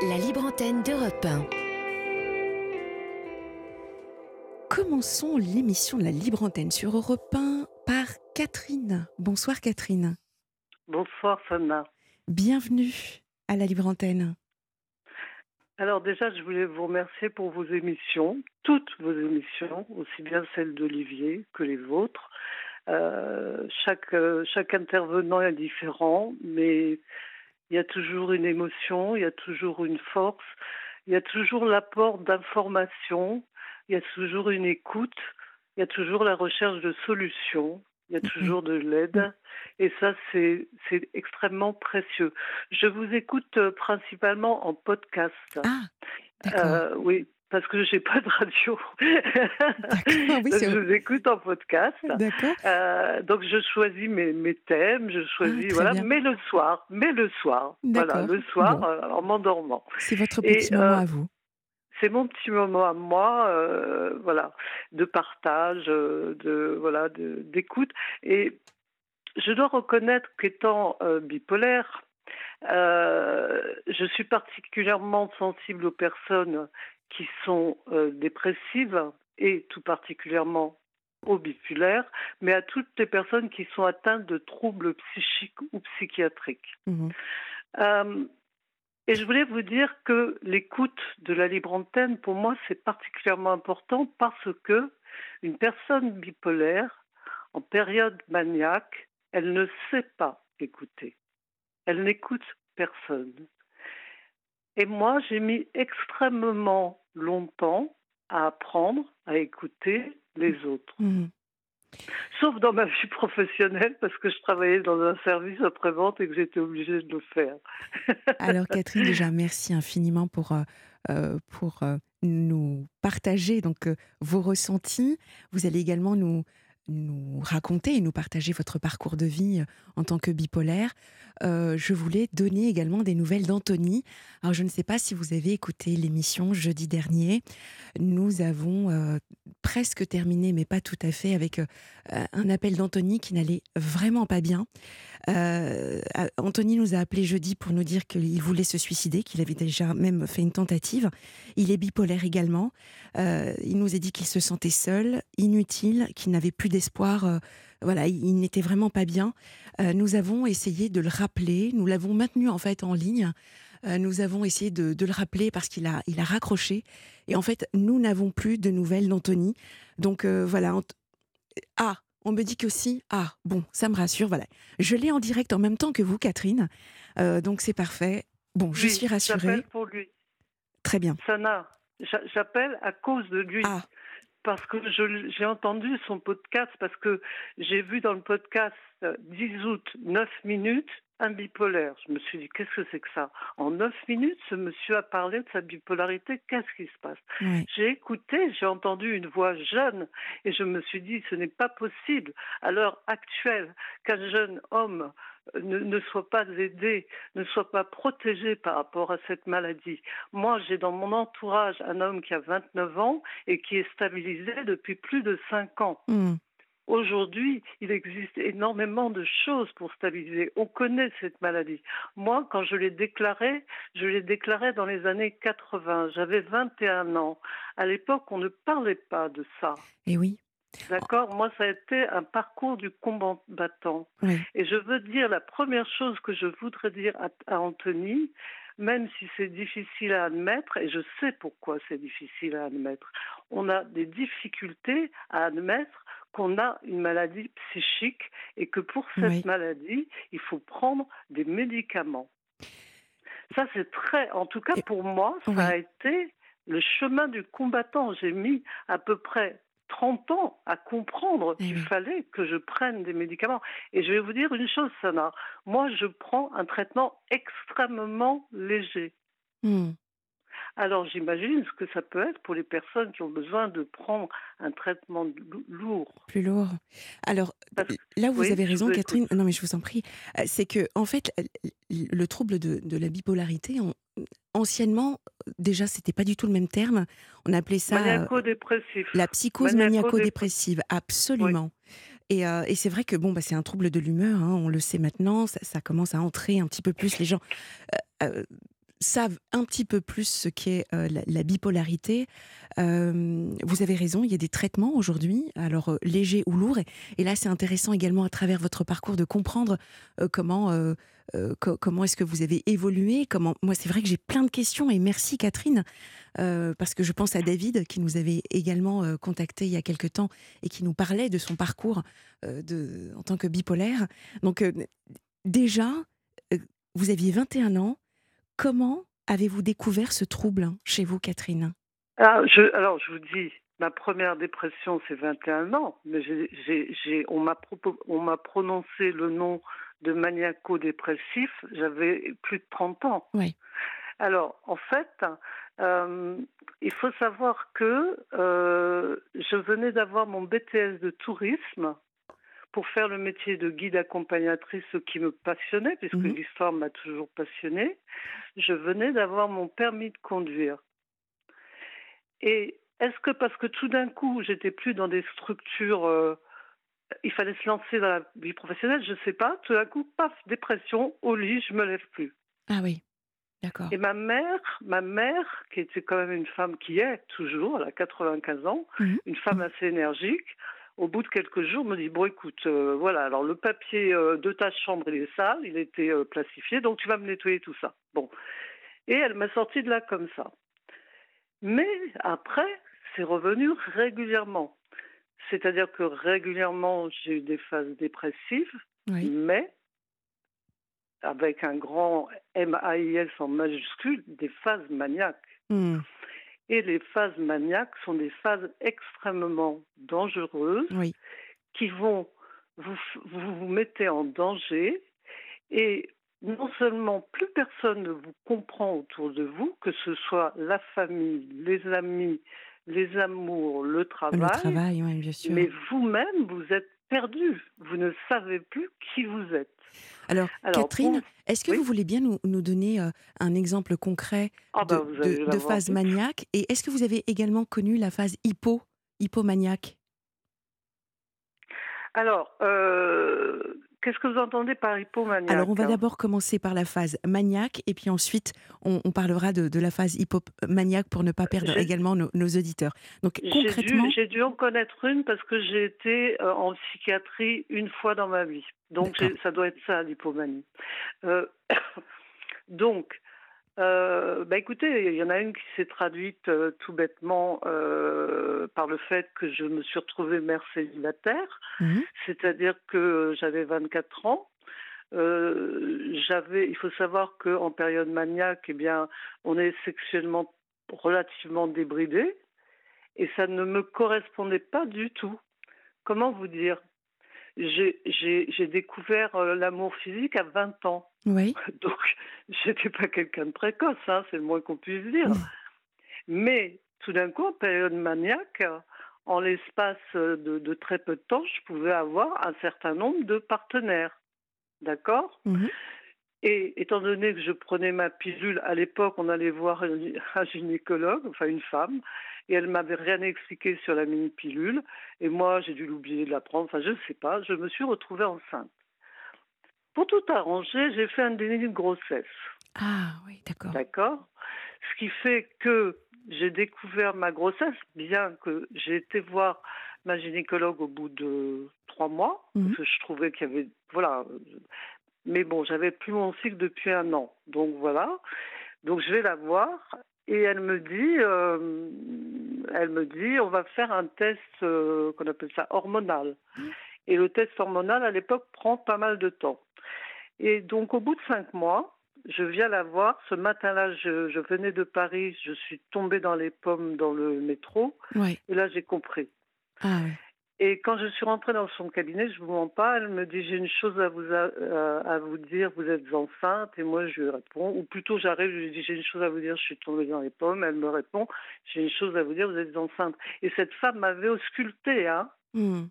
La libre antenne d'Europe 1. Commençons l'émission de la libre antenne sur Europe 1 par Catherine. Bonsoir Catherine. Bonsoir Sana. Bienvenue à la libre antenne. Alors déjà, je voulais vous remercier pour vos émissions, toutes vos émissions, aussi bien celles d'Olivier que les vôtres. Euh, chaque, euh, chaque intervenant est différent, mais il y a toujours une émotion, il y a toujours une force, il y a toujours l'apport d'informations, il y a toujours une écoute, il y a toujours la recherche de solutions, il y a toujours de l'aide. Et ça, c'est extrêmement précieux. Je vous écoute euh, principalement en podcast. Ah, d'accord. Euh, oui, parce que je n'ai pas de radio. oui, je vous écoute en podcast. Euh, donc je choisis mes, mes thèmes, je choisis très voilà, bien. mais le soir, mais le soir, voilà, le soir Bon. euh, en m'endormant. C'est votre Et, petit euh, moment à vous. C'est mon petit moment à moi, euh, voilà, de partage, euh, de voilà, de- d'écoute. Et je dois reconnaître qu'étant euh, bipolaire, euh, je suis particulièrement sensible aux personnes qui sont euh, dépressives et tout particulièrement aux bipolaires, mais à toutes les personnes qui sont atteintes de troubles psychiques ou psychiatriques. Mhm. Euh, et je voulais vous dire que l'écoute de la libre antenne, pour moi, c'est particulièrement important parce que une personne bipolaire, en période maniaque, elle ne sait pas écouter. Elle n'écoute personne. Et moi, j'ai mis extrêmement longtemps à apprendre à écouter les autres. Mhm. Sauf dans ma vie professionnelle, parce que je travaillais dans un service après-vente et que j'étais obligée de le faire. Alors Catherine, déjà merci infiniment pour, euh, euh, pour euh, nous partager donc euh, vos ressentis. Vous allez également nous, nous raconter et nous partager votre parcours de vie euh, en tant que bipolaire. Euh, je voulais donner également des nouvelles d'Anthony. Alors je ne sais pas si vous avez écouté l'émission jeudi dernier. Nous avons euh, presque terminé, mais pas tout à fait, avec un appel d'Anthony qui n'allait vraiment pas bien. Euh, Anthony nous a appelé jeudi pour nous dire qu'il voulait se suicider, qu'il avait déjà même fait une tentative. Il est bipolaire également. Euh, il nous a dit qu'il se sentait seul, inutile, qu'il n'avait plus d'espoir. euh, voilà, il, n'était vraiment pas bien. Nous avons essayé de le rappeler. Nous l'avons maintenu en fait en ligne. Nous avons essayé de, le rappeler parce qu'il a, a raccroché. Et en fait, nous n'avons plus de nouvelles d'Anthony. Donc voilà. Ah, on me dit qu'aussi. Ah, bon, ça me rassure. Voilà. Je l'ai en direct en même temps que vous, Catherine. Euh, donc c'est parfait. Bon, je suis rassurée. J'appelle pour lui. Très bien. Sana, j'a- j'appelle à cause de lui. Ah, Parce que j'ai entendu son podcast, parce que j'ai vu dans le podcast euh, 10 août, 9 minutes, un bipolaire. Je me suis dit, qu'est-ce que c'est que ça? En 9 minutes, ce monsieur a parlé de sa bipolarité. Qu'est-ce qui se passe? J'ai écouté, j'ai entendu une voix jeune et je me suis dit, ce n'est pas possible à l'heure actuelle qu'un jeune homme euh, ne, ne soit pas aidé, ne soit pas protégé par rapport à cette maladie. Moi, j'ai dans mon entourage un homme qui a 29 ans et qui est stabilisé depuis plus de 5 ans. Hmm. Aujourd'hui, il existe énormément de choses pour stabiliser. On connaît cette maladie. Moi, quand je l'ai déclarée, je l'ai déclarée dans les années 80. J'avais 21 ans. À l'époque, on ne parlait pas de ça. Et oui. D'accord? Moi, ça a été un parcours du combattant. Oui. Et je veux dire, la première chose que je voudrais dire à, à Anthony, même si c'est difficile à admettre, et je sais pourquoi c'est difficile à admettre, on a des difficultés à admettre qu'on a une maladie psychique et que pour cette Oui. maladie, il faut prendre des médicaments. Ça, c'est très, en tout cas pour moi, ça Oui. a été le chemin du combattant. J'ai mis à peu près 30 ans à comprendre Eh qu'il oui. fallait que je prenne des médicaments. Et je vais vous dire une chose, Sana. Moi, je prends un traitement extrêmement léger. Hmm. Alors j'imagine ce que ça peut être pour les personnes qui ont besoin de prendre un traitement lou- lourd. Plus lourd. Alors, Parce- là où vous oui, avez raison, Catherine, non mais je vous en prie, euh, c'est que en fait, le trouble de, de la bipolarité, on- anciennement, déjà, c'était pas du tout le même terme. On appelait ça euh, Maniaco-dépressif. la psychose maniaco-dépr- maniaco-dépressive, absolument. Et, euh, et c'est vrai que bon, bah, c'est un trouble de l'humeur, hein, on le sait maintenant, ça, ça commence à entrer un petit peu plus les gens. Euh, euh, savent un petit peu plus ce qu'est euh, la, la, bipolarité. Euh, vous avez raison, il y a des traitements aujourd'hui, alors euh, légers ou lourds. Et, là, c'est intéressant également à travers votre parcours de comprendre comment, co comment est-ce que vous avez évolué. Comment... Moi, c'est vrai que j'ai plein de questions et merci Catherine, parce que je pense à David qui nous avait également contacté il y a quelque temps et qui nous parlait de son parcours en tant que bipolaire. Donc déjà, vous aviez 21 ans. Comment avez-vous découvert ce trouble hein, chez vous, Catherine? Ah, je, Alors, je vous dis, ma première dépression, c'est 21 ans, mais on m'a prononcé le nom de maniaco-dépressif, j'avais plus de 30 ans. Oui. Alors, en fait, euh, il faut savoir que euh, je venais d'avoir mon BTS de tourisme pour faire le métier de guide accompagnatrice, ce qui me passionnait, puisque mhm. l'histoire m'a toujours passionnée, je venais d'avoir mon permis de conduire. Et est-ce que parce que tout d'un coup, j'étais plus dans des structures, euh, il fallait se lancer dans la vie professionnelle, je ne sais pas, tout d'un coup, paf, dépression, au lit, je me lève plus. Ah oui. D'accord. Et ma mère, ma mère, qui était quand même une femme qui est toujours, elle a 95 ans, mhm. une femme assez énergique, au bout de quelques jours, me dit bon écoute, euh, voilà, alors le papier euh, de ta chambre il est sale, il était euh, plastifié, donc tu vas me nettoyer tout ça. Bon, et elle m'a sorti de là comme ça. Mais après, c'est revenu régulièrement. C'est-à-dire que régulièrement, j'ai eu des phases dépressives, mais avec un grand M-A-I-S en majuscule, des phases maniaques. Hmm. Et les phases maniaques sont des phases extrêmement dangereuses qui vont vous, vous vous mettez en danger et non seulement plus personne ne vous comprend autour de vous, que ce soit la famille, les amis, les amours, le travail, le travail bien sûr. mais vous-même, vous êtes perdu. Vous ne savez plus qui vous êtes. Alors, Catherine, est-ce que vous voulez bien nous, nous donner euh, un exemple concret ah de, bah, de, phase maniaque? Et est-ce que vous avez également connu la phase hypo, hypomaniaque? Alors, euh, Qu'est-ce que vous entendez par hypomaniaque Alors, on va d'abord commencer par la phase maniaque et puis ensuite, on, parlera de, la phase hypomaniaque pour ne pas perdre également nos, auditeurs. Donc, concrètement. J'ai dû, en connaître une parce que j'ai été euh, en psychiatrie une fois dans ma vie. Donc, ça doit être ça, l'hypomanie. Euh, donc, euh, bah écoutez, il y en a une qui s'est traduite euh, tout bêtement euh, par le fait que je me suis retrouvée mère célibataire, mhm. c'est-à-dire que j'avais 24 ans. j'avais, il faut savoir qu'en période maniaque, eh bien, on est sexuellement relativement débridé, et ça ne me correspondait pas du tout. Comment vous dire? J'ai découvert euh, l'amour physique à 20 ans. Oui. Donc, j'étais pas quelqu'un de précoce, hein, c'est le moins qu'on puisse dire. Mais tout d'un coup, en période maniaque, en l'espace de, très peu de temps, je pouvais avoir un certain nombre de partenaires. D'accord? Mhm. Et étant donné que je prenais ma pilule, à l'époque, on allait voir un gynécologue, enfin une femme, et elle m'avait rien expliqué sur la mini pilule, et moi j'ai dû l'oublier de la prendre, enfin je ne sais pas, je me suis retrouvée enceinte. Pour tout arranger, j'ai fait un déni de grossesse. Ah oui, d'accord. D'accord. Ce qui fait que j'ai découvert ma grossesse, bien que j'ai été voir ma gynécologue au bout de trois mois, mhm. parce que je trouvais qu'il y avait, voilà, mais bon, j'avais plus mon cycle depuis un an. Donc voilà. Donc je vais la voir et elle me dit, euh, elle me dit, on va faire un test euh, qu'on appelle ça hormonal. Et le test hormonal à l'époque prend pas mal de temps. Et donc au bout de cinq mois, je viens la voir. Ce matin-là, je, je, venais de Paris, je suis tombée dans les pommes dans le métro. Et là, j'ai compris. Ah, et quand je suis rentrée dans son cabinet, je vous mens pas, elle me dit j'ai une chose à vous euh, à, vous dire, vous êtes enceinte et moi je lui réponds ou plutôt j'arrive, je lui dis j'ai une chose à vous dire, je suis tombée dans les pommes, elle me répond j'ai une chose à vous dire, vous êtes enceinte. Et cette femme m'avait auscultée, hein. Hmm.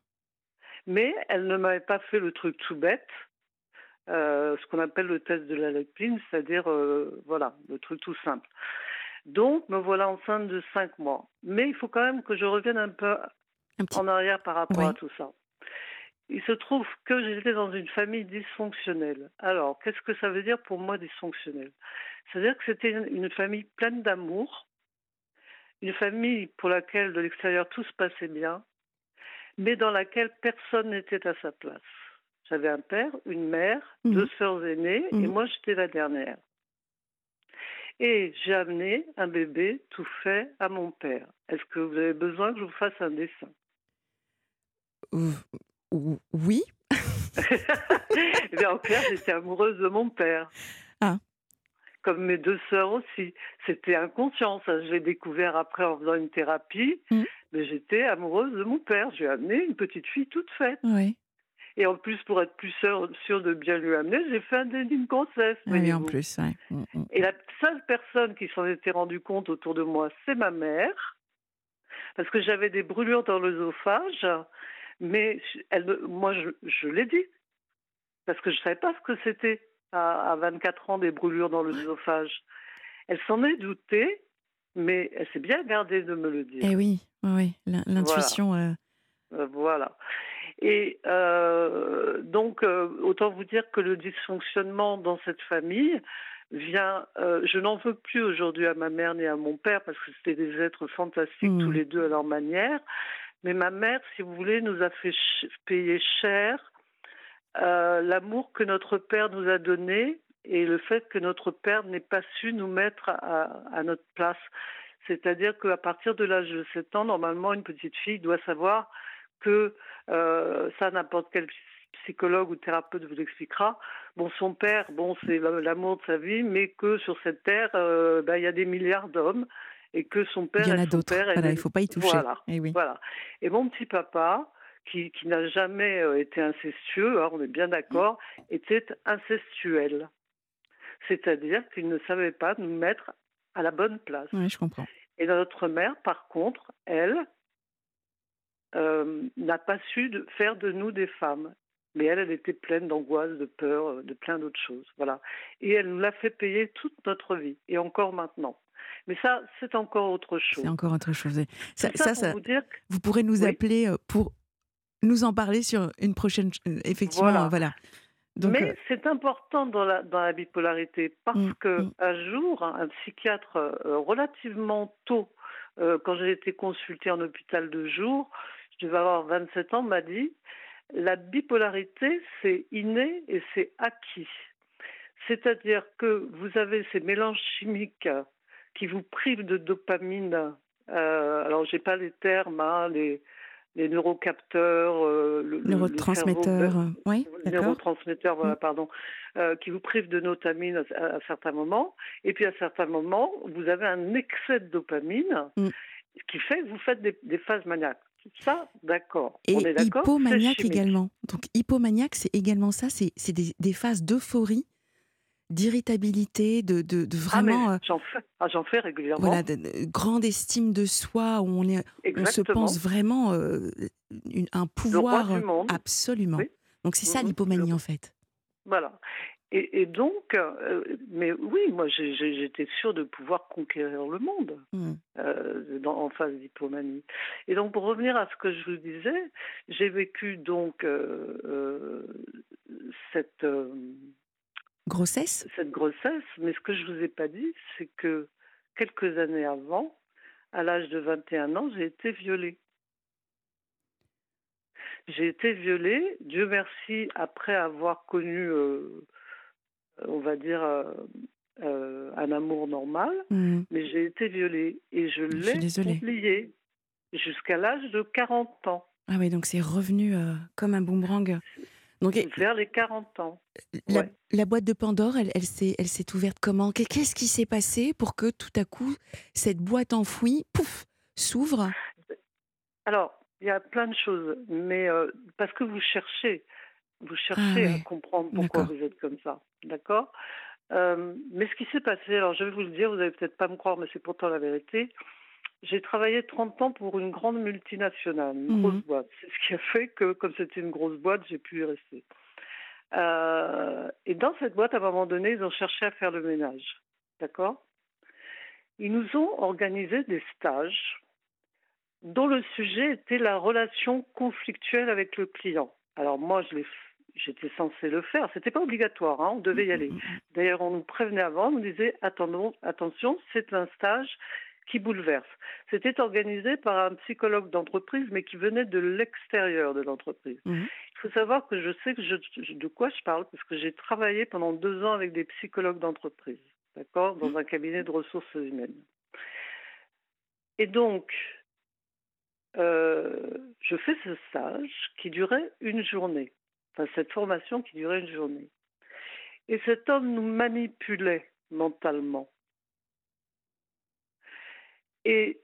Mais elle ne m'avait pas fait le truc tout bête, euh, ce qu'on appelle le test de la leptine, c'est-à-dire euh, voilà le truc tout simple. Donc, me voilà enceinte de cinq mois. Mais il faut quand même que je revienne un peu en arrière par rapport à tout ça. il se trouve que j'étais dans une famille dysfonctionnelle. Alors, qu'est-ce que ça veut dire pour moi dysfonctionnelle? C'est-à-dire que c'était une famille pleine d'amour, une famille pour laquelle de l'extérieur tout se passait bien, mais dans laquelle personne n'était à sa place. J'avais un père, une mère, Mhm. deux sœurs aînées, et Mhm. moi j'étais la dernière. Et j'ai amené un bébé tout fait à mon père. Est-ce que vous avez besoin que je vous fasse un dessin? Oui. En clair, j'étais amoureuse de mon père. Ah. Comme mes deux sœurs aussi. C'était inconscient, ça. Je l'ai découvert après en faisant une thérapie. Mm. Mais j'étais amoureuse de mon père. J'ai amené une petite fille toute faite. Oui. Et en plus, pour être plus sûre, de bien lui amener, j'ai fait un déni de grossesse. Oui, en plus. ouais. Mm, mm. Et la seule personne qui s'en était rendu compte autour de moi, c'est ma mère, parce que j'avais des brûlures dans l'œsophage, mais elle, moi, je, je l'ai dit, parce que je ne savais pas ce que c'était à, à 24 ans des brûlures dans l'œsophage. Elle s'en est doutée, mais elle s'est bien gardée de me le dire. Eh oui, oui, oui. l'in- L'intuition. euh, Euh, Voilà. Et euh, donc, autant vous dire que le dysfonctionnement dans cette famille vient. je n'en veux plus aujourd'hui à ma mère ni à mon père parce que c'était des êtres fantastiques Mm. tous les deux à leur manière. Mais ma mère, si vous voulez, nous a fait payer cher euh, l'amour que notre père nous a donné et le fait que notre père n'ait pas su nous mettre à, à notre place. C'est-à-dire qu'à partir de l'âge de 7 ans, normalement, une petite fille doit savoir que euh, ça, n'importe quel psychologue ou thérapeute vous l'expliquera. Bon, son père, bon, c'est l'amour de sa vie, mais que sur cette terre, euh, ben, il y a des milliards d'hommes et que son père Il y en et a son d'autres. père, Voilà, elle il ne faut pas y toucher. Voilà. Eh oui. voilà. Et mon petit papa, qui, qui n'a jamais euh, été incestueux, hein, on est bien d'accord, était incestuel. C'est-à-dire qu'il ne savait pas nous mettre à la bonne place. Oui, je comprends. Et notre mère, par contre, elle, euh, n'a pas su de- faire de nous des femmes. Mais elle, elle était pleine d'angoisse, de peur, euh, de plein d'autres choses. Voilà. Et elle nous l'a fait payer toute notre vie, et encore maintenant. Mais ça, c'est encore autre chose. C'est encore autre chose. Ça, Tout ça, ça, pour ça- vous dire que vous pourrez nous Oui. appeler euh, pour nous en parler sur une prochaine. euh, Effectivement, Voilà. voilà. Donc, Mais euh, c'est important dans la, dans la bipolarité parce Mm, que mm. un jour, un psychiatre euh, relativement tôt, euh, quand j'ai été consultée en hôpital de jour, je devais avoir 27 ans, m'a dit la bipolarité, c'est inné et c'est acquis. C'est-à-dire que vous avez ces mélanges chimiques qui vous privent de dopamine. Euh, alors, j'ai pas les termes, hein, les, les neurocapteurs, euh, le, le- le cerveau- euh, oui, neurotransmetteurs, voilà, Mm. pardon, euh, qui vous privent de notamine à, à certains moments. Et puis à certains moments, vous avez un excès de dopamine Mm. ce qui fait que vous faites des, des phases maniaques. Ça, d'accord. Et On est d'accord hypomaniaque également. Donc hypomaniaque, c'est également ça, c'est c'est des, des phases d'euphorie, d'irritabilité, de, de, de Ah, vraiment, euh, j'en fais, ah, j'en fais régulièrement. voilà, de- de- grande estime de soi, où on, est, on se pense vraiment euh, une- un Le roi pouvoir du absolument. Oui. Donc c'est ça Mhm. l'hypomanie en fait. Voilà. Et, et donc, euh, mais oui, moi j'étais sûre de pouvoir conquérir le monde. Mm. euh, dans- en phase d'hypomanie. Et donc, pour revenir à ce que je vous disais, j'ai vécu donc cette, Grossesse? Cette grossesse, mais ce que je vous ai pas dit, c'est que quelques années avant, à l'âge de 21 ans, j'ai été violée. J'ai été violée, Dieu merci, après avoir connu, euh, on va dire, euh, euh, un amour normal, Mm. mais j'ai été violée et je l'ai désolée. oublié jusqu'à l'âge de 40 ans, Ah oui, donc c'est revenu comme un boomerang. Donc vers les 40 ans. la, ouais. la boîte de Pandore, elle, elle s'est elle s'est ouverte comment? Qu'est- Qu'est-ce qui s'est passé pour que tout à coup, cette boîte enfouie, pouf, s'ouvre? Alors, il y a plein de choses, mais euh, parce que vous cherchez, vous cherchez Ah ouais, à comprendre pourquoi d'accord. vous êtes comme ça, d'accord? Euh, Mais ce qui s'est passé, alors je vais vous le dire, vous allez peut-être pas me croire, mais c'est pourtant la vérité. J'ai travaillé 30 ans pour une grande multinationale, une Mhm. grosse boîte. C'est ce qui a fait que, comme c'était une grosse boîte, j'ai pu y rester. Euh, et dans cette boîte, à un moment donné, ils ont cherché à faire le ménage. D'accord? Ils nous ont organisé des stages dont le sujet était la relation conflictuelle avec le client. Alors moi, je l'ai j'étais censée le faire. C'était pas obligatoire, hein, on devait y aller. D'ailleurs, on nous prévenait avant, on nous disait attendons, attention, c'est un stage qui bouleverse. C'était organisé par un psychologue d'entreprise, mais qui venait de l'extérieur de l'entreprise. Mhm. Il faut savoir que je sais que je, de quoi je parle, parce que j'ai travaillé pendant deux ans avec des psychologues d'entreprise, d'accord, dans un cabinet de ressources humaines. Et donc, euh, je fais ce stage qui durait une journée cette formation qui durait une journée. Et cet homme nous manipulait mentalement. Et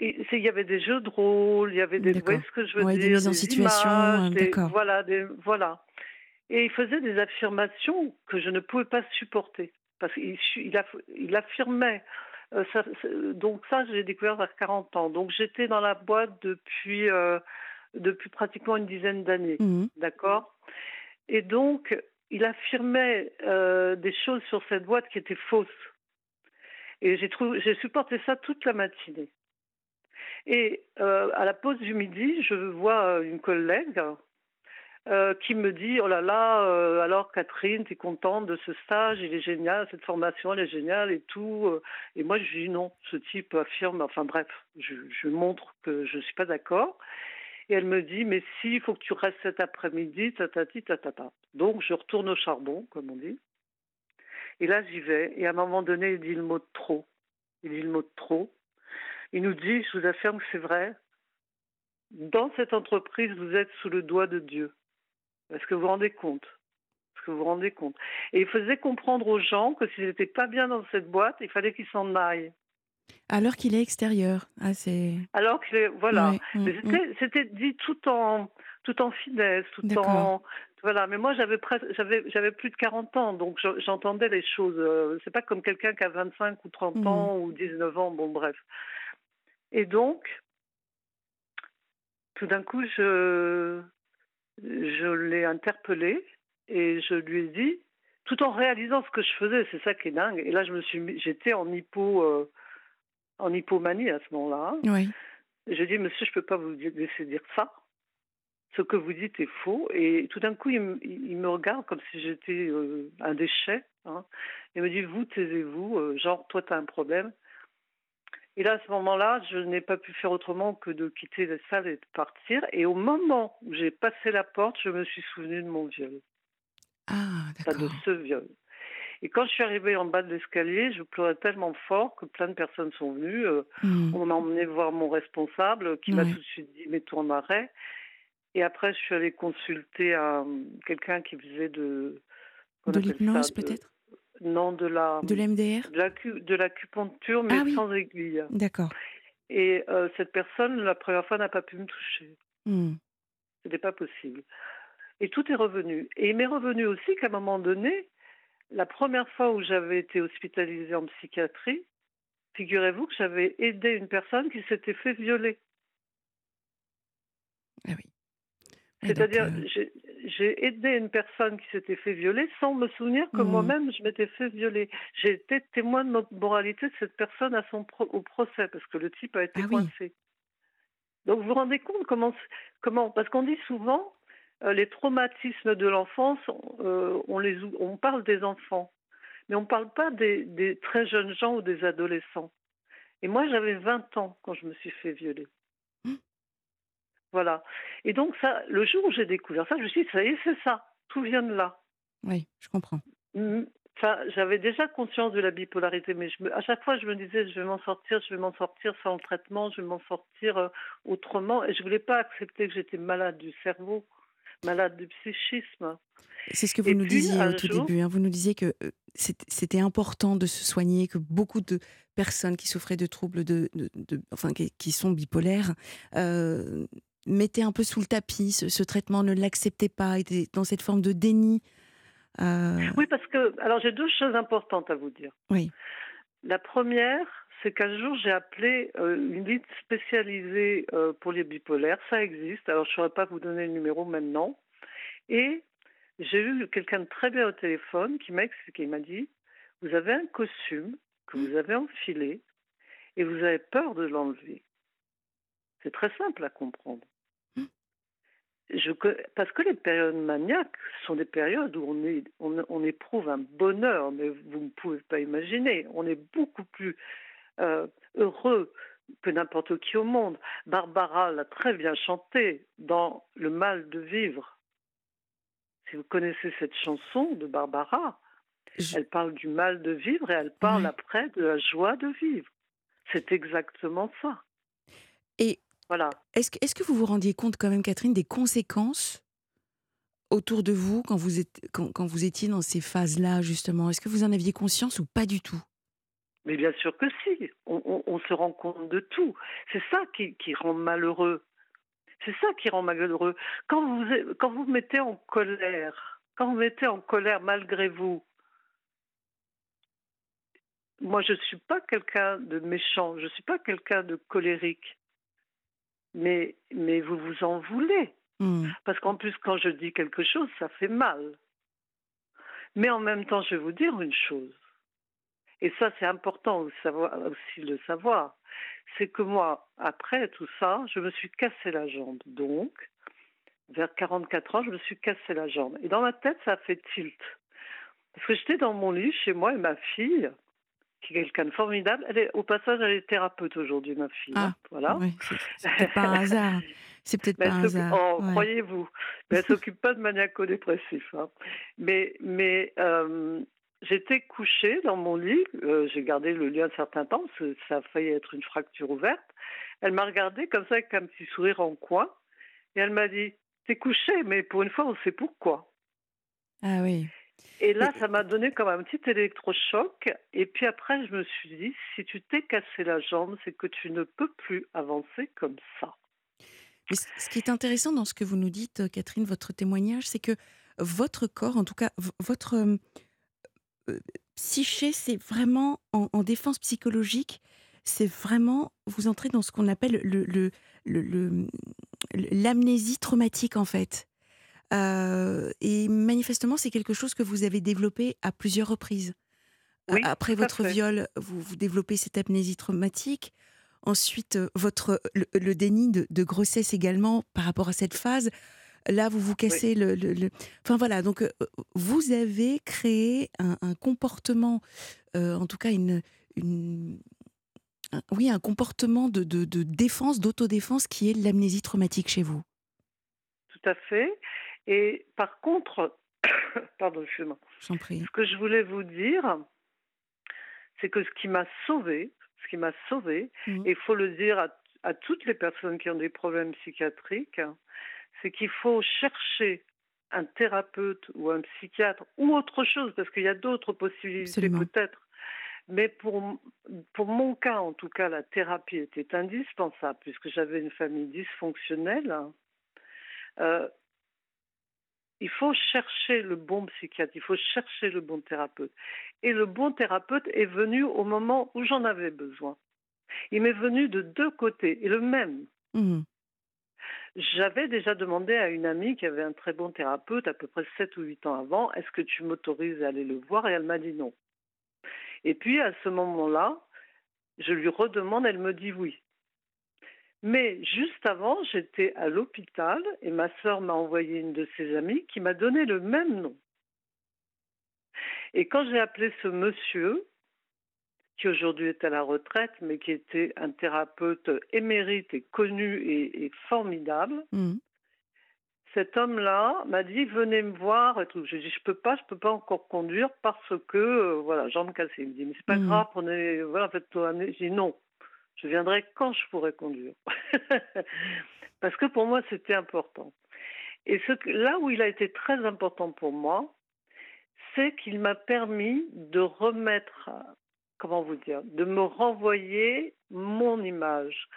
il y avait des jeux de rôle, il y avait des, vous voyez ce que je veux dire, des mises en situation, images, voilà, des, voilà. Et il faisait des affirmations que je ne pouvais pas supporter parce qu'il il, il affirmait. Euh, ça, donc ça, j'ai découvert vers 40 ans. Donc j'étais dans la boîte depuis euh, depuis pratiquement une dizaine d'années, mmh. d'accord et donc, il affirmait euh, des choses sur cette boîte qui étaient fausses. Et j'ai, supporté ça toute la matinée. Et euh, à la pause du midi, je vois une collègue euh, qui me dit Oh là là, alors Catherine, tu es contente de ce stage, il est génial, cette formation, elle est géniale et tout. Et moi, je dis non, ce type affirme, enfin bref, je, je montre que je ne suis pas d'accord. Et elle me dit, mais si, il faut que tu restes cet après-midi, tatati, tatata. Donc, je retourne au charbon, comme on dit. Et là, j'y vais. Et à un moment donné, il dit le mot de trop. Il dit le mot de trop. Il nous dit, je vous affirme que c'est vrai, dans cette entreprise, vous êtes sous le doigt de Dieu. Est-ce que vous vous rendez compte? Est-ce que vous vous rendez compte? Et il faisait comprendre aux gens que s'ils n'étaient pas bien dans cette boîte, il fallait qu'ils s'en aillent. Alors qu'il est extérieur. Ah, Alors qu'il est, voilà. C'était dit tout en, tout en finesse, tout en. Voilà, mais moi j'avais j'avais j'avais plus de 40 ans, donc j'entendais les choses. Euh, c'est pas comme quelqu'un qui a 25 ou 30 mm. ans ou 19 ans, bon bref. Et donc, tout d'un coup, je je l'ai interpellé et je lui ai dit, tout en réalisant ce que je faisais, c'est ça qui est dingue. Et là, je me suis, j'étais en hypo. Euh, en hypomanie à ce moment-là. Oui. Je dis, monsieur, je ne peux pas vous laisser dire ça. Ce que vous dites est faux. Et tout d'un coup, il, me regarde comme si j'étais euh, un déchet. Hein. Il me dit, vous, taisez-vous. Euh, genre, toi, tu as un problème. Et là, à ce moment-là, je n'ai pas pu faire autrement que de quitter la salle et de partir. Et au moment où j'ai passé la porte, je me suis souvenu de mon viol. Ah, d'accord. de ce viol. Et quand je suis arrivée en bas de l'escalier, je pleurais tellement fort que plein de personnes sont venues. Euh, hmm. On m'a emmené voir mon responsable qui m'a tout de suite dit mets-toi en arrêt. Et après, je suis allée consulter un, quelqu'un qui faisait de. De l'hypnose, peut-être? Non, de la. De l'MDR De l'acupuncture, mais ah sans aiguille. D'accord. Et euh, cette personne, la première fois, n'a pas pu me toucher. Hmm. Ce n'était pas possible. Et tout est revenu. Et il m'est revenu aussi qu'à un moment donné, la première fois où j'avais été hospitalisée en psychiatrie, figurez-vous que j'avais aidé une personne qui s'était fait violer. Ah oui. C'est-à-dire, euh, j'ai aidé une personne qui s'était fait violer sans me souvenir que mmh. moi-même je m'étais fait violer. J'ai été témoin de moralité de cette personne à son au procès parce que le type a été ah coincé. Donc vous vous rendez compte comment, comment parce qu'on dit souvent euh, les traumatismes de l'enfance, euh, on, les, on parle des enfants, mais on ne parle pas des, très jeunes gens ou des adolescents. Et moi, j'avais 20 ans quand je me suis fait violer. Voilà. Et donc, ça, le jour où j'ai découvert ça, je me suis dit, ça y est, c'est ça. Tout vient de là. Oui, je comprends. Mmh. Enfin, j'avais déjà conscience de la bipolarité, mais je à chaque fois, je me disais, je vais m'en sortir, je vais m'en sortir sans le traitement, je vais m'en sortir euh, autrement. Et je ne voulais pas accepter que j'étais malade du cerveau malade du psychisme. C'est ce que vous nous disiez au tout début. Hein. Vous nous disiez que euh, c'était important de se soigner, que beaucoup de personnes qui souffraient de troubles, de, enfin, qui, sont bipolaires, euh, mettaient un peu sous le tapis ce, traitement, ne l'acceptaient pas, étaient dans cette forme de déni. Euh. Oui, parce que alors j'ai deux choses importantes à vous dire. Oui. La première, c'est qu'un jour j'ai appelé euh, une ligne spécialisée euh, pour les bipolaires. Ça existe. Alors je ne saurais pas vous donner le numéro maintenant. Et j'ai eu quelqu'un de très bien au téléphone qui m'a expliqué, il m'a dit, vous avez un costume que vous avez enfilé et vous avez peur de l'enlever. C'est très simple à comprendre. je, parce que les périodes maniaques sont des périodes où on, est, on, éprouve un bonheur, mais vous ne pouvez pas imaginer. On est beaucoup plus euh, heureux que n'importe qui au monde. Barbara l'a très bien chanté dans Le mal de vivre. Si vous connaissez cette chanson de Barbara, elle parle du mal de vivre et elle parle après de la joie de vivre. C'est exactement ça. Voilà. Est-ce que, est que vous vous rendiez compte quand même, Catherine, des conséquences autour de vous quand vous, êtes, quand, vous étiez dans ces phases-là, justement? Est-ce que vous en aviez conscience ou pas du tout? Mais bien sûr que si. On, se rend compte de tout. C'est ça qui, qui rend malheureux. C'est ça qui rend malheureux. Quand vous, quand vous mettez en colère, quand vous mettez en colère malgré vous, moi je ne suis pas quelqu'un de méchant, je ne suis pas quelqu'un de colérique mais, mais vous vous en voulez. Hmm. Parce qu'en plus, quand je dis quelque chose, ça fait mal. Mais en même temps, je vais vous dire une chose. Et ça, c'est important aussi de le savoir. C'est que moi, après tout ça, je me suis cassé la jambe. Donc, vers 44 ans, je me suis cassé la jambe. Et dans ma tête, ça a fait tilt. Parce que j'étais dans mon lit chez moi et ma fille, qui est quelqu'un de formidable. Elle est, au passage, elle est thérapeute aujourd'hui, ma fille. Ah, voilà. c'est peut-être pas un hasard. C'est peut-être pas un hasard. Oh, croyez-vous. Mais elle s'occupe pas de maniaco-dépressif. Hein. Mais, mais euh, j'étais couchée dans mon lit. Euh, j'ai gardé le lit un certain temps. Ça a failli être une fracture ouverte. Elle m'a regardé comme ça avec un petit sourire en coin. Et elle m'a dit T'es couchée, mais pour une fois, on sait pourquoi. Ah oui. Et là, ça m'a donné comme un petit électrochoc. Et puis après, je me suis dit, si tu t'es cassé la jambe, c'est que tu ne peux plus avancer comme ça. ce qui est intéressant dans ce que vous nous dites, Catherine, votre témoignage, c'est que votre corps, en tout cas votre euh, euh, psyché, c'est vraiment en, défense psychologique, c'est vraiment, vous entrez dans ce qu'on appelle le, l'amnésie traumatique en fait. Euh, et manifestement, c'est quelque chose que vous avez développé à plusieurs reprises. Après votre viol, vous, vous développez cette amnésie traumatique. Ensuite, euh, votre, le, déni de, grossesse également par rapport à cette phase. Là, vous vous cassez le, Enfin voilà, donc euh, vous avez créé un, comportement, en tout cas une, une oui, un comportement de, de, de défense, d'autodéfense qui est l'amnésie traumatique chez vous. Tout à fait. Et par contre, pardon, je prie. Ce que je voulais vous dire, c'est que ce qui m'a sauvé, ce qui m'a sauvé, mmh. et il faut le dire à, toutes les personnes qui ont des problèmes psychiatriques, c'est qu'il faut chercher un thérapeute ou un psychiatre ou autre chose, parce qu'il y a d'autres possibilités peut-être. Mais pour, pour mon cas, en tout cas, la thérapie était indispensable, puisque j'avais une famille dysfonctionnelle. Euh, il faut chercher le bon psychiatre, il faut chercher le bon thérapeute. Et le bon thérapeute est venu au moment où j'en avais besoin. Il m'est venu de deux côtés, et le même. Mmh. J'avais déjà demandé à une amie qui avait un très bon thérapeute à peu près 7 ou 8 ans avant, est-ce que tu m'autorises à aller le voir? Et elle m'a dit non. Et puis à ce moment-là, je lui redemande, elle me dit oui. Mais juste avant, j'étais à l'hôpital et ma sœur m'a envoyé une de ses amies qui m'a donné le même nom. Et quand j'ai appelé ce monsieur, qui aujourd'hui est à la retraite, mais qui était un thérapeute émérite et connu et, formidable, mmh. cet homme-là m'a dit venez me voir et tout. J'ai dit je peux pas, je peux pas encore conduire parce que euh, voilà, jambes cassées. Il me dit mais c'est pas mmh. grave, prenez voilà, faites-toi. J'ai dit non. Je viendrai quand je pourrai conduire. Parce que pour moi, c'était important. Et là où il a été très important pour moi, c'est qu'il m'a permis de remettre, comment vous dire, de me renvoyer mon image,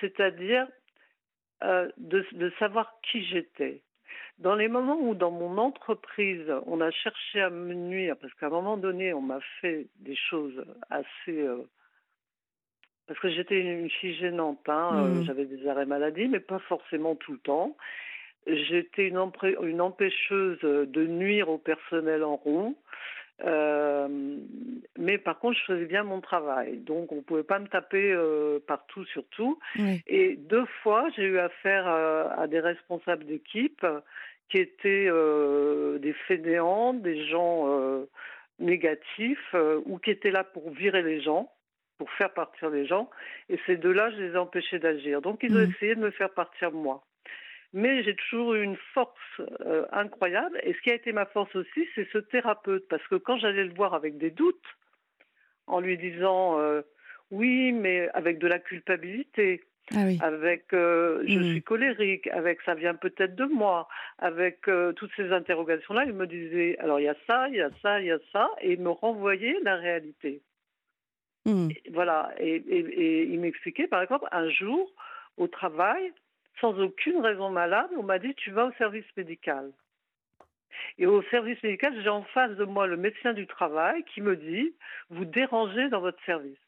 c'est-à-dire euh, de, de savoir qui j'étais. Dans les moments où dans mon entreprise, on a cherché à me nuire, parce qu'à un moment donné, on m'a fait des choses assez euh, parce que j'étais une fille gênante, hein. Euh, mmh. j'avais des arrêts maladie, mais pas forcément tout le temps. J'étais une, une, empêcheuse de nuire au personnel en rond. Euh, mais par contre, je faisais bien mon travail. Donc, on ne pouvait pas me taper euh, partout sur tout. Oui. Et deux fois, j'ai eu affaire à, à des responsables d'équipe qui étaient euh, des fainéants, des gens euh, négatifs, euh, ou qui étaient là pour virer les gens, pour faire partir les gens. Et ces deux-là, je les ai empêchés d'agir. Donc, ils ont Mhm. essayé de me faire partir moi. Mais j'ai toujours eu une force euh, incroyable. Et ce qui a été ma force aussi, c'est ce thérapeute. Parce que quand j'allais le voir avec des doutes, en lui disant euh, oui, mais avec de la culpabilité, Ah oui. avec euh, je Mhm. suis colérique, avec ça vient peut-être de moi, avec euh, toutes ces interrogations-là, il me disait alors il y a ça, il y a ça, il y a ça, et il me renvoyait la réalité. Et voilà, et, et- et il m'expliquait par exemple un jour au travail, sans aucune raison malade, on m'a dit tu vas au service médical. Et au service médical, j'ai en face de moi le médecin du travail qui me dit vous dérangez dans votre service.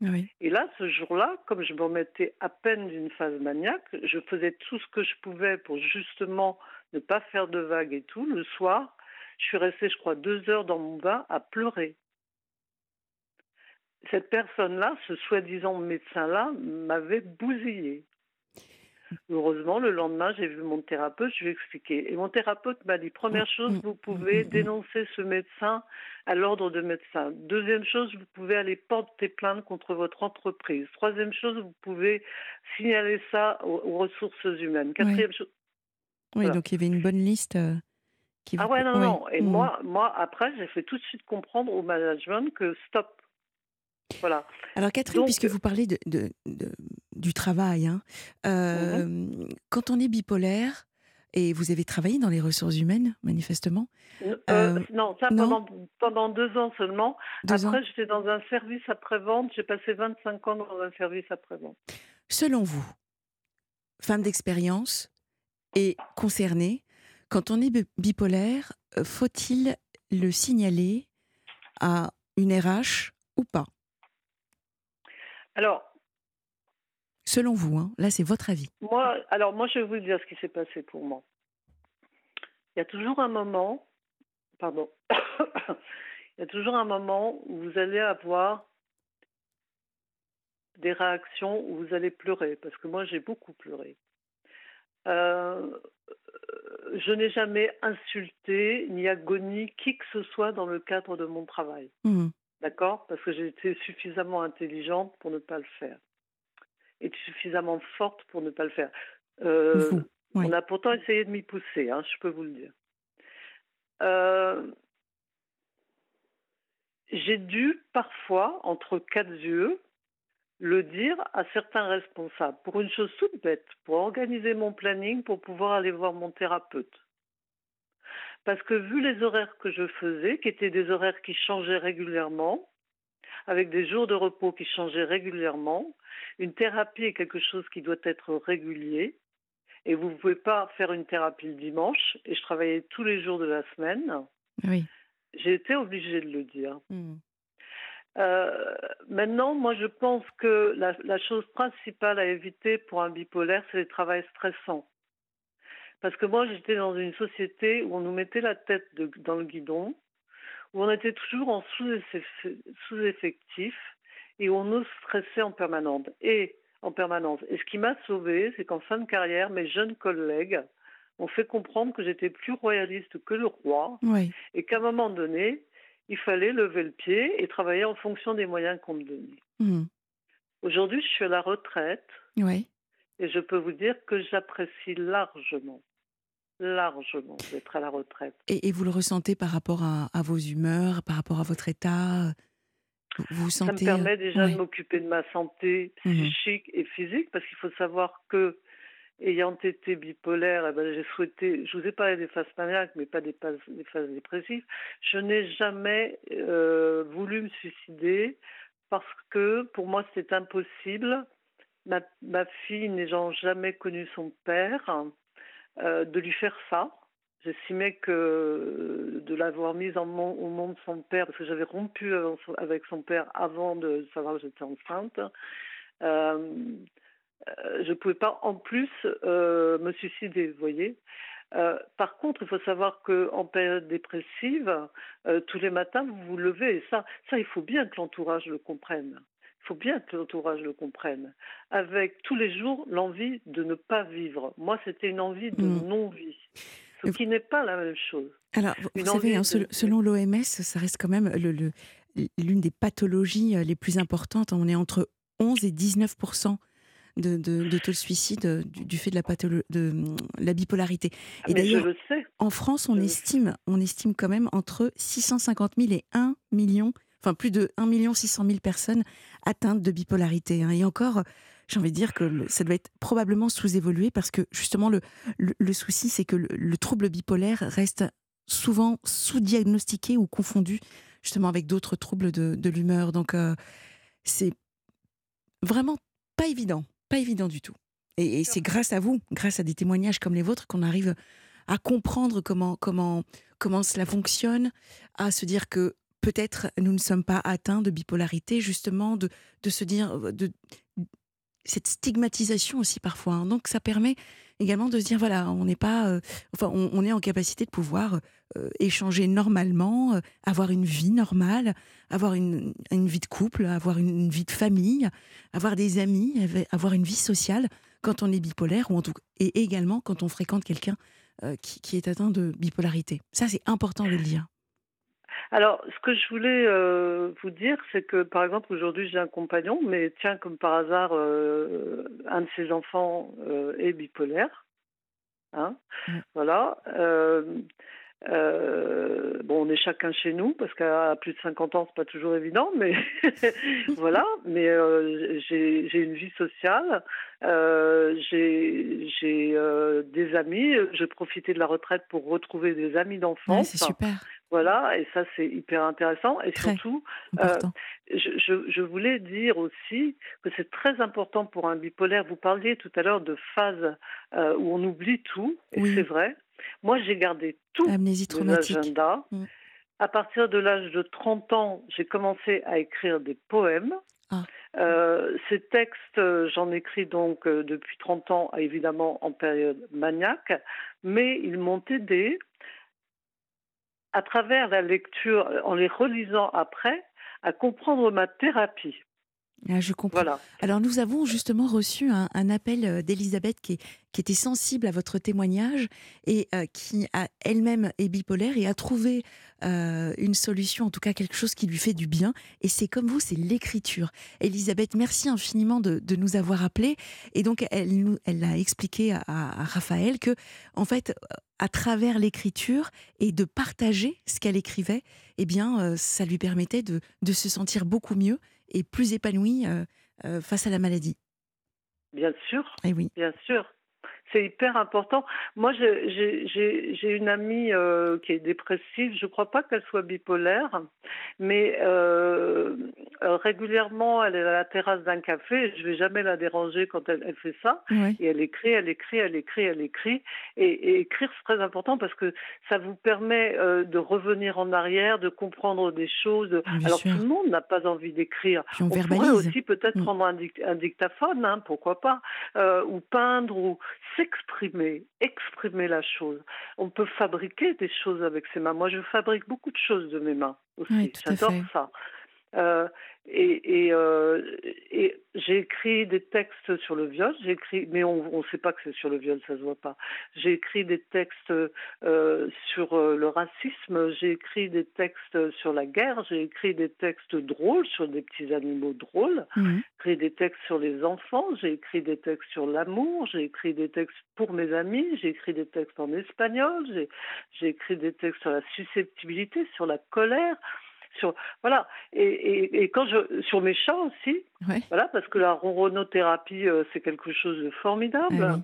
Oui. Et là, ce jour-là, comme je me remettais à peine d'une phase maniaque, je faisais tout ce que je pouvais pour justement ne pas faire de vagues et tout. Le soir, je suis restée, je crois, deux heures dans mon bain à pleurer. Cette personne-là, ce soi-disant médecin-là, m'avait bousillé. Heureusement, le lendemain, j'ai vu mon thérapeute, je lui ai expliqué. Et mon thérapeute m'a dit, première chose, vous pouvez dénoncer ce médecin à l'ordre de médecin. Deuxième chose, vous pouvez aller porter plainte contre votre entreprise. Troisième chose, vous pouvez signaler ça aux, aux ressources humaines. Quatrième chose... Oui, Voilà. donc il y avait une bonne liste euh, qui Ah ouais, non, oui. non. Et Mhm. moi, moi, après, j'ai fait tout de suite comprendre au management que stop. Voilà. Alors Catherine, Donc- puisque vous parlez de, de- de- du travail, hein, euh, Mhm. quand on est bipolaire, et vous avez travaillé dans les ressources humaines, manifestement, Euh, Euh, non, ça non pendant, pendant deux ans seulement. deux. Après, j'étais dans un service après-vente. J'ai passé 25 ans dans un service après-vente. Selon vous, femme d'expérience et concernée, quand on est bi- bipolaire, euh, faut-il le signaler à une RH ou pas? Alors, Selon vous, hein, là c'est votre avis. moi, alors moi, je vais vous dire ce qui s'est passé pour moi. Il y a toujours un moment, pardon, il y a toujours un moment où vous allez avoir des réactions où vous allez pleurer, parce que moi, j'ai beaucoup pleuré. Euh, je n'ai jamais insulté ni agoni qui que ce soit dans le cadre de mon travail. Mhm. D'accord? Parce que j'étais suffisamment intelligente pour ne pas le faire. Et suffisamment forte pour ne pas le faire. Euh, Vous, oui. On a pourtant essayé de m'y pousser, hein, je peux vous le dire. Euh, J'ai dû parfois, entre quatre yeux, le dire à certains responsables pour une chose toute bête, pour organiser mon planning, pour pouvoir aller voir mon thérapeute. Parce que vu les horaires que je faisais, qui étaient des horaires qui changeaient régulièrement, avec des jours de repos qui changeaient régulièrement, une thérapie est quelque chose qui doit être régulier. Et vous ne pouvez pas faire une thérapie le dimanche. Et je travaillais tous les jours de la semaine. Oui. J'ai été obligée de le dire. Mhm. Euh, maintenant, moi, je pense que la, la chose principale à éviter pour un bipolaire, c'est les travails stressants. Parce que moi, j'étais dans une société où on nous mettait la tête de- dans le guidon, où on était toujours en sous-effectif et où on nous stressait en permanence. Et en permanence. Et ce qui m'a sauvée, c'est qu'en fin de carrière, mes jeunes collègues m'ont fait comprendre que j'étais plus royaliste que le roi Oui. et qu'à un moment donné, il fallait lever le pied et travailler en fonction des moyens qu'on me donnait. Mhm. Aujourd'hui, je suis à la retraite Oui. et je peux vous dire que j'apprécie largement, largement d'être à la retraite. Et, et vous le ressentez par rapport à, à vos humeurs, par rapport à votre état? Vous Ça me sentez permet euh, déjà oui. de m'occuper de ma santé Mhm. psychique et physique parce qu'il faut savoir que, ayant été bipolaire, eh ben, j'ai souhaité, je vous ai parlé des phases maniaques, mais pas des phases, des phases dépressives, je n'ai jamais euh, voulu me suicider parce que pour moi c'était impossible. Ma, ma fille n'ayant jamais connu son père, euh, de lui faire ça. J'estimais que de l'avoir mise au monde son père, parce que j'avais rompu son- avec son père avant de savoir que j'étais enceinte, euh, euh, je ne pouvais pas en plus euh, me suicider, vous voyez. Euh, par contre, il faut savoir qu'en période dépressive, euh, tous les matins, vous vous levez. Et ça, ça, il faut bien que l'entourage le comprenne. Il faut bien que l'entourage le comprenne. Avec tous les jours l'envie de ne pas vivre. Moi, c'était une envie de Mm. non-vie. Ce qui n'est pas la même chose. Alors, vous, Une vous savez, hein, de- selon l'OMS, ça reste quand même le- le- l'une des pathologies euh, les plus importantes. On est entre 11 et 19 de, de, de taux de suicide euh, du, du fait de la, patholo- de hum, la bipolarité. Ah, Et d'ailleurs, le sais. En France, on Je estime, on estime quand même entre 650 000 et 1 million, enfin plus de 1 million 600 000 personnes atteintes de bipolarité. hein. Et encore, j'ai envie de dire que ça doit être probablement sous-évolué parce que justement le, le, souci, c'est que le, le trouble bipolaire reste souvent sous-diagnostiqué ou confondu justement avec d'autres troubles de, de l'humeur. Donc euh, c'est vraiment pas évident, pas évident du tout. Et, et c'est grâce à vous, grâce à des témoignages comme les vôtres, qu'on arrive à comprendre comment, comment, comment cela fonctionne, à se dire que peut-être nous ne sommes pas atteints de bipolarité, justement, de, de se dire, euh, de, cette stigmatisation aussi parfois. hein. Donc ça permet également de se dire, voilà, on n'est pas, euh, enfin, on, est en capacité de pouvoir euh, échanger normalement, avoir une vie normale, avoir une, une vie de couple, avoir une, vie de famille, avoir des amis, avoir une vie sociale quand on est bipolaire, ou en tout, et également quand on fréquente quelqu'un qui est atteint de bipolarité. Ça, c'est important de le dire. Alors, ce que je voulais euh, vous dire, c'est que, par exemple, aujourd'hui, j'ai un compagnon, mais tiens, comme par hasard, euh, un de ses enfants euh, est bipolaire. Hein Mm. Voilà. Euh, bon, on est chacun chez nous, parce qu'à plus de 50 ans, c'est pas toujours évident, mais voilà. Mais euh, j'ai une vie sociale, euh, j'ai des amis, j'ai profité de la retraite pour retrouver des amis Ouais, d'enfance. c'est super, Voilà, et ça c'est hyper intéressant. Et Très. surtout, important. je, je, je voulais dire aussi que c'est très important pour un bipolaire. Vous parliez tout à l'heure de phases euh, où on oublie tout, et Oui. c'est vrai. Moi, j'ai gardé tout Amnésie traumatique. agendas. Mm. À partir de l'âge de 30 ans, j'ai commencé à écrire des poèmes. Ah. Euh, ces textes, euh, j'en écris donc euh, depuis 30 ans, évidemment en période maniaque, mais ils m'ont aidé à travers la lecture, en les relisant après, à comprendre ma thérapie. Ah, je comprends. Voilà. Alors nous avons justement reçu un, un appel euh, d'Elisabeth qui, était sensible à votre témoignage et euh, qui a elle-même est bipolaire et a trouvé euh, une solution, en tout cas quelque chose qui lui fait du bien. Et c'est comme vous, c'est l'écriture. Elisabeth, merci infiniment de, de nous avoir appelés. Et donc elle, nous, elle a expliqué à, à Raphaël que en fait, à travers l'écriture et de partager ce qu'elle écrivait, eh bien, euh, ça lui permettait de, de se sentir beaucoup mieux et plus épanouie euh, euh, face à la maladie. Bien sûr, Et oui. bien sûr. C'est hyper important. Moi, j'ai- une amie euh, qui est dépressive. Je ne crois pas qu'elle soit bipolaire, mais euh, euh, régulièrement, elle est à la terrasse d'un café. Je ne vais jamais la déranger quand elle, elle fait ça. Et elle écrit, elle écrit, elle écrit, elle écrit. Et, et écrire, c'est très important parce que ça vous permet euh, de revenir en arrière, de comprendre des choses. Bien Alors, sûr. tout le monde n'a pas envie d'écrire. On, On pourrait aussi peut-être Mm. prendre un, dic- un dictaphone, hein, pourquoi pas, ou peindre, ou s'exprimer, exprimer la chose. On peut fabriquer des choses avec ses mains. Moi, je fabrique beaucoup de choses de mes mains aussi. Oui, J'adore ça. Euh, et et, euh, et j'ai écrit des textes sur le viol, j'ai écrit, mais on ne sait pas que c'est sur le viol, ça se voit pas. J'ai écrit des textes euh, sur le racisme, j'ai écrit des textes sur la guerre, j'ai écrit des textes drôles sur des petits animaux drôles, Mhm. écrit des textes sur les enfants, j'ai écrit des textes sur l'amour, j'ai écrit des textes pour mes amis, j'ai écrit des textes en espagnol, j'ai j'ai écrit des textes sur la susceptibilité, sur la colère, sur voilà. Et, et, et quand je sur mes chats aussi, Ouais. voilà, parce que la ronronothérapie euh, c'est quelque chose de formidable. Ah oui.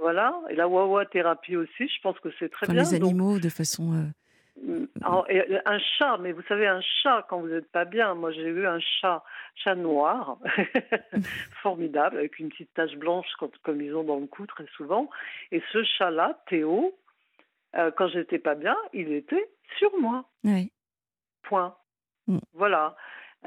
Voilà, et la wawa thérapie aussi, je pense que c'est très Enfin, bien. les Donc, animaux de façon. euh, Mm. Alors, euh, un chat, mais vous savez, un chat, quand vous n'êtes pas bien, moi j'ai eu un chat, chat noir, formidable, avec une petite tache blanche quand- comme ils ont dans le cou très souvent. Et ce chat-là, Théo, euh, quand j'étais pas bien, il était sur moi. Point. Mm. Voilà.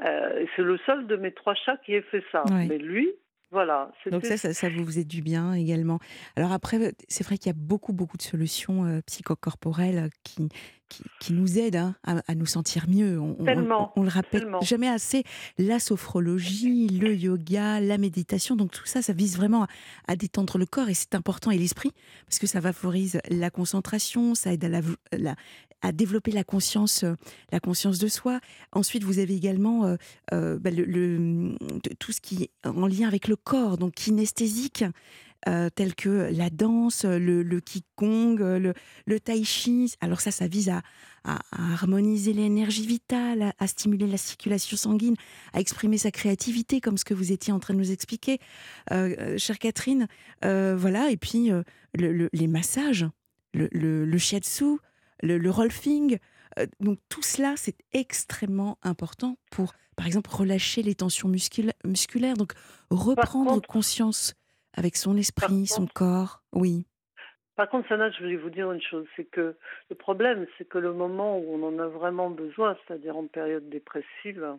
Euh, c'est le seul de mes trois chats qui ait fait ça. Mais lui, Voilà. Donc ça, ça, ça, vous faisait du bien également. Alors après, c'est vrai qu'il y a beaucoup, beaucoup de solutions euh, psychocorporelles qui, qui, qui, nous aident hein, à, à, nous sentir mieux. On, tellement, on, on le rappelle tellement. jamais assez. La sophrologie, le yoga, la méditation, donc tout ça, ça vise vraiment à, à détendre le corps et c'est important et l'esprit parce que ça favorise la concentration, ça aide à, la, la, à développer la conscience, la conscience de soi. Ensuite, vous avez également euh, euh, bah, le, le, tout ce qui est en lien avec le corps, donc kinesthésique, euh, tels que la danse, le, le qigong, le, le tai chi. Alors ça, ça vise à, à, à harmoniser l'énergie vitale, à, à, stimuler la circulation sanguine, à exprimer sa créativité, comme ce que vous étiez en train de nous expliquer, euh, chère Catherine. Euh, voilà, et puis le, les massages, le, shiatsu, le, rolfing. Euh, donc tout cela, c'est extrêmement important pour, par exemple, relâcher les tensions muscula musculaires. Donc reprendre contre, conscience avec son esprit, son corps. Oui. Par contre, Sana, je voulais vous dire une chose, c'est que le problème, c'est que le moment où on en a vraiment besoin, c'est-à-dire en période dépressive,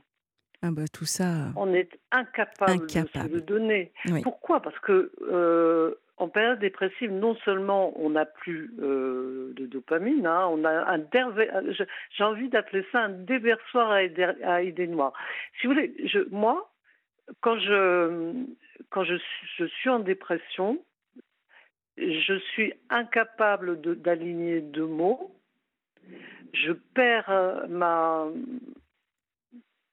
ah bah, tout ça. On est incapable, incapable. de se le donner. Oui. Pourquoi? Parce que euh, en période dépressive, non seulement on n'a plus euh, de dopamine, hein, on a un j'ai envie d'appeler ça un déversoir à idées, à idées noires. Si vous voulez, je, moi, quand je quand je, je suis en dépression, je suis incapable d'aligner deux mots. Je perds euh, ma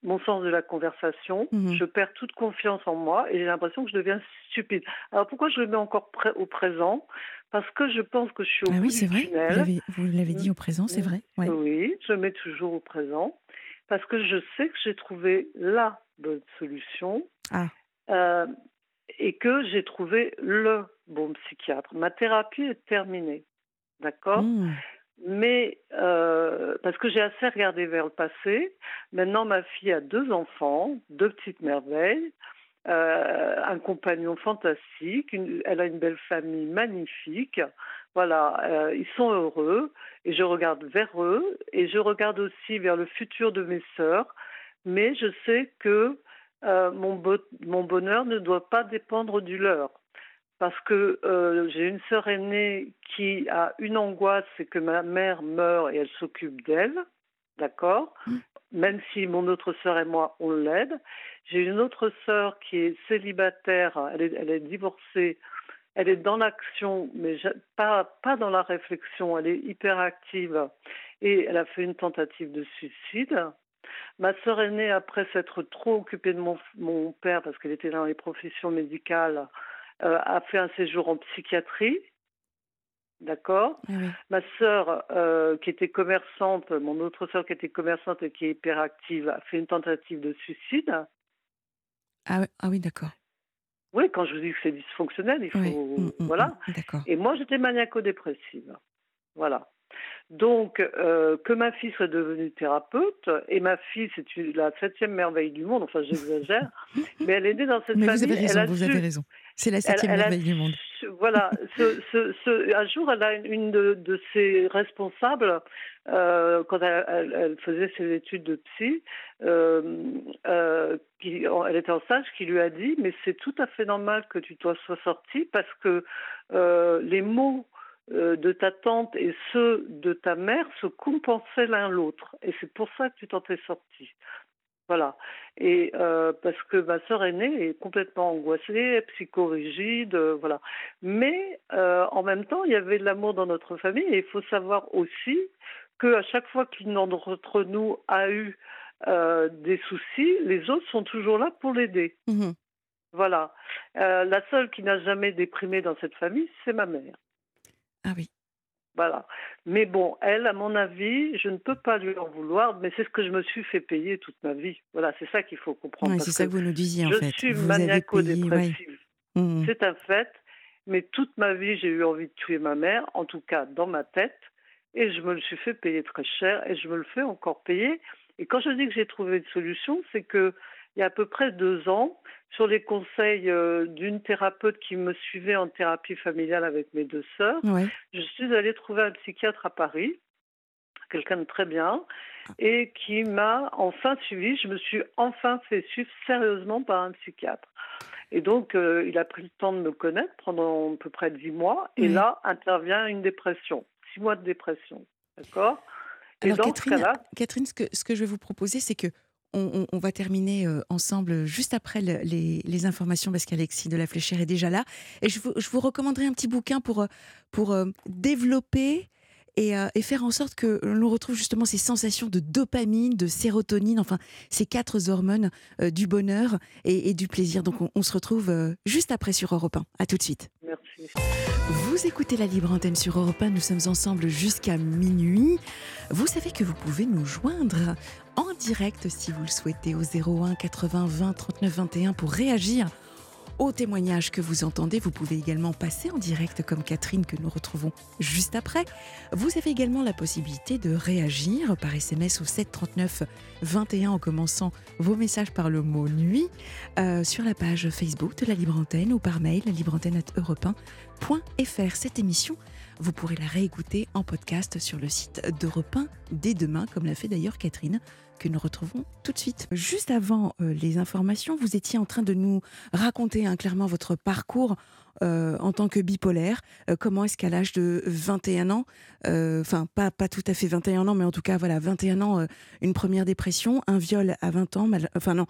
mon sens de la conversation, mmh. je perds toute confiance en moi et j'ai l'impression que je deviens stupide. Alors pourquoi je le mets encore au présent? Parce que je pense que je suis au ah oui, c'est vrai. tunnel. Vous l'avez dit au présent, c'est vrai. Ouais. Oui, je le mets toujours au présent parce que je sais que j'ai trouvé la bonne solution ah. euh, et que j'ai trouvé le bon psychiatre. Ma thérapie est terminée, d'accord mmh mais euh, parce que j'ai assez regardé vers le passé. Maintenant, ma fille a deux enfants, deux petites merveilles, euh, un compagnon fantastique, une, elle a une belle famille magnifique. Voilà, euh, ils sont heureux et je regarde vers eux et je regarde aussi vers le futur de mes sœurs. Mais je sais que euh, mon, bo mon bonheur ne doit pas dépendre du leur parce que euh, j'ai une sœur aînée qui a une angoisse, c'est que ma mère meurt et elle s'occupe d'elle, d'accord? Mmh. Même si mon autre sœur et moi, on l'aide. J'ai une autre sœur qui est célibataire, elle est, elle est divorcée, elle est dans l'action, mais pas, pas dans la réflexion, elle est hyperactive et elle a fait une tentative de suicide. Ma sœur aînée, après s'être trop occupée de mon, mon père, parce qu'elle était dans les professions médicales, euh, a fait un séjour en psychiatrie. D'accord? Oui. Ma sœur, euh, qui était commerçante, mon autre sœur qui était commerçante et qui est hyperactive, a fait une tentative de suicide. Ah, ah oui, d'accord. Oui, quand je vous dis que c'est dysfonctionnel, il faut. Oui. Mmh, mmh, voilà. Mmh, et moi, j'étais maniaco-dépressive. Voilà. Donc, euh, que ma fille soit devenue thérapeute, et ma fille, c'est la septième merveille du monde, enfin j'exagère, mais elle est née dans cette mais famille. Vous avez raison, elle a vous su, avez raison. C'est la septième elle, merveille a, du monde. Voilà, ce, ce, ce, un jour, elle a une de, de ses responsables, euh, quand elle, elle, elle, faisait ses études de psy, euh, euh, qui, elle était en stage, qui lui a dit, mais c'est tout à fait normal que tu sois sortie parce que les mots de ta tante et ceux de ta mère se compensaient l'un l'autre. Et c'est pour ça que tu t'en es sortie. Voilà. Et euh, parce que ma sœur aînée est complètement angoissée, psychorigide, euh, voilà. Mais euh, en même temps, il y avait de l'amour dans notre famille et il faut savoir aussi que à chaque fois qu'une d'entre nous a eu euh, des soucis, les autres sont toujours là pour l'aider. Mmh. Voilà. Euh, la seule qui n'a jamais déprimé dans cette famille, c'est ma mère. Ah oui. Voilà. Mais bon, elle, à mon avis, je ne peux pas lui en vouloir, mais c'est ce que je me suis fait payer toute ma vie. Voilà, c'est ça qu'il faut comprendre. Oui, c'est ça que vous nous disiez, en je fait. Je suis maniaco-dépressive. Ouais. Mmh. C'est un fait, mais toute ma vie, j'ai eu envie de tuer ma mère, en tout cas dans ma tête, et je me le suis fait payer très cher, et je me le fais encore payer. Et quand je dis que j'ai trouvé une solution, c'est que il y a à peu près deux ans, sur les conseils euh, d'une thérapeute qui me suivait en thérapie familiale avec mes deux sœurs, ouais. je suis allée trouver un psychiatre à Paris, quelqu'un de très bien, et qui m'a enfin suivi. Je me suis enfin fait suivre sérieusement par un psychiatre. Et donc, euh, il a pris le temps de me connaître pendant à peu près dix mois. Et là, intervient une dépression. Six mois de dépression. D'accord? Et Alors dans Catherine, Catherine, ce que, ce que je vais vous proposer, c'est que on, va terminer euh, ensemble juste après le- les, informations parce qu'Alexis de la Fléchère est déjà là. Et je vous, recommanderai un petit bouquin pour, euh, pour euh, développer et, euh, et faire en sorte que l'on retrouve justement ces sensations de dopamine, de sérotonine, enfin ces quatre hormones euh, du bonheur et, et du plaisir. Donc on, on se retrouve euh, juste après sur Europe 1. À tout de suite. merci. Vous écoutez la libre antenne sur Europe 1, nous sommes ensemble jusqu'à minuit. Vous savez que vous pouvez nous joindre en direct si vous le souhaitez au 01 80 20 39 21 pour réagir aux témoignages que vous entendez. Vous pouvez également passer en direct comme Catherine que nous retrouvons juste après. Vous avez également la possibilité de réagir par SMS au 7 39 21 en commençant vos messages par le mot nuit euh, sur la page Facebook de la Libre Antenne ou par mail libreantenne@europe1.fr. Cette émission, vous pourrez la réécouter en podcast sur le site d'Europe 1 dès demain, comme l'a fait d'ailleurs Catherine, que nous retrouvons tout de suite. Juste avant euh, les informations, vous étiez en train de nous raconter hein, clairement votre parcours euh, en tant que bipolaire. Euh, comment est-ce qu'à l'âge de 21 ans, enfin pas, pas tout à fait 21 ans, mais en tout cas voilà, 21 ans, une première dépression, un viol à 20 ans, enfin non,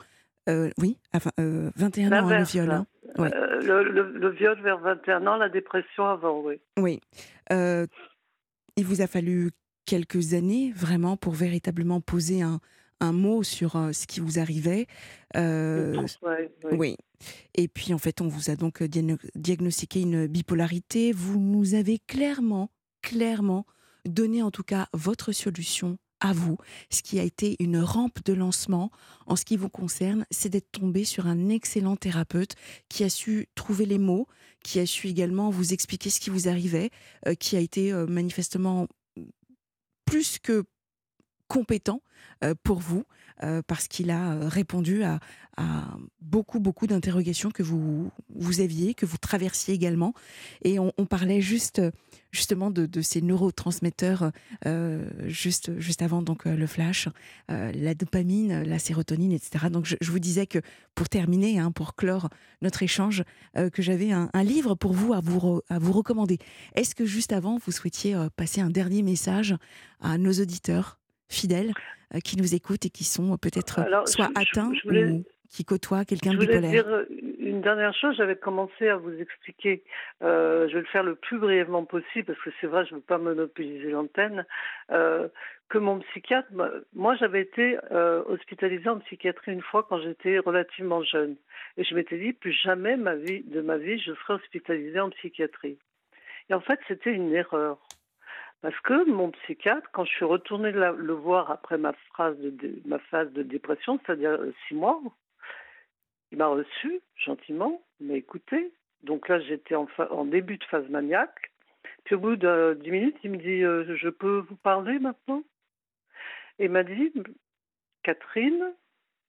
euh, oui, enfin, euh, 21 ans, hein, le viol. hein. Ouais. Euh, le, le- le viol vers 21 ans, la dépression avant, oui. Oui. Euh, il vous a fallu quelques années vraiment pour véritablement poser un, un mot sur euh, ce qui vous arrivait. Euh, Ouais, oui. oui. Et puis en fait, on vous a donc diagno- diagnostiqué une bipolarité. Vous nous avez clairement, clairement donné en tout cas votre solution à vous. Ce qui a été une rampe de lancement en ce qui vous concerne, c'est d'être tombé sur un excellent thérapeute qui a su trouver les mots, qui a su également vous expliquer ce qui vous arrivait, euh, qui a été euh, manifestement plus que compétent euh, pour vous euh, parce qu'il a euh, répondu à, beaucoup beaucoup d'interrogations que vous vous aviez, que vous traversiez également. Et on, parlait juste justement de, ces neurotransmetteurs euh, juste juste avant donc le flash, la dopamine, la sérotonine, etc. Donc je, vous disais que pour terminer, hein, pour clore notre échange, que j'avais un, livre pour vous à vous à vous recommander. Est-ce que juste avant vous souhaitiez passer un dernier message à nos auditeurs fidèles? Qui nous écoutent et qui sont euh, peut-être Alors, soit je- atteints je voulais- ou qui côtoient quelqu'un Je de voulais bipolaire. dire euh, une dernière chose. J'avais commencé à vous expliquer. euh, je vais le faire le plus brièvement possible parce que c'est vrai, je ne veux pas monopoliser l'antenne. euh, que mon psychiatre, moi- moi, j'avais été euh, hospitalisée en psychiatrie une fois quand j'étais relativement jeune, et je m'étais dit plus jamais ma vie, de ma vie, je serai hospitalisée en psychiatrie. Et en fait, c'était une erreur. Parce que mon psychiatre, quand je suis retournée le voir après ma, phrase de ma phase de dépression, c'est-à-dire euh, six mois, il m'a reçu gentiment, il m'a écouté. Donc là, j'étais en début de phase maniaque. Puis au bout de dix minutes, il me dit euh, Je peux vous parler maintenant? Et il m'a dit Catherine,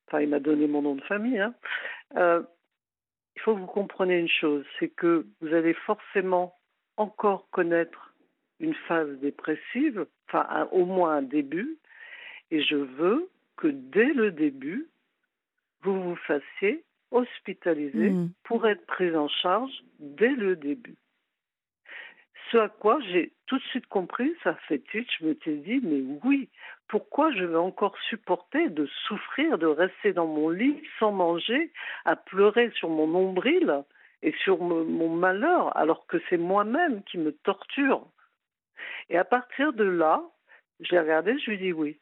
enfin, il m'a donné mon nom de famille, hein, euh, il faut que vous compreniez une chose c'est que vous allez forcément encore connaître une phase dépressive, enfin, un- au moins un début, et je veux que dès le début, vous vous fassiez hospitaliser Mm. pour être prise en charge dès le début. Ce à quoi j'ai tout de suite compris, ça fait tilt, je me suis dit, mais oui, pourquoi je vais encore supporter de souffrir, de rester dans mon lit sans manger, à pleurer sur mon nombril et sur mon malheur, alors que c'est moi-même qui me torture. Et à partir de là, je l'ai regardé, je lui ai dit oui.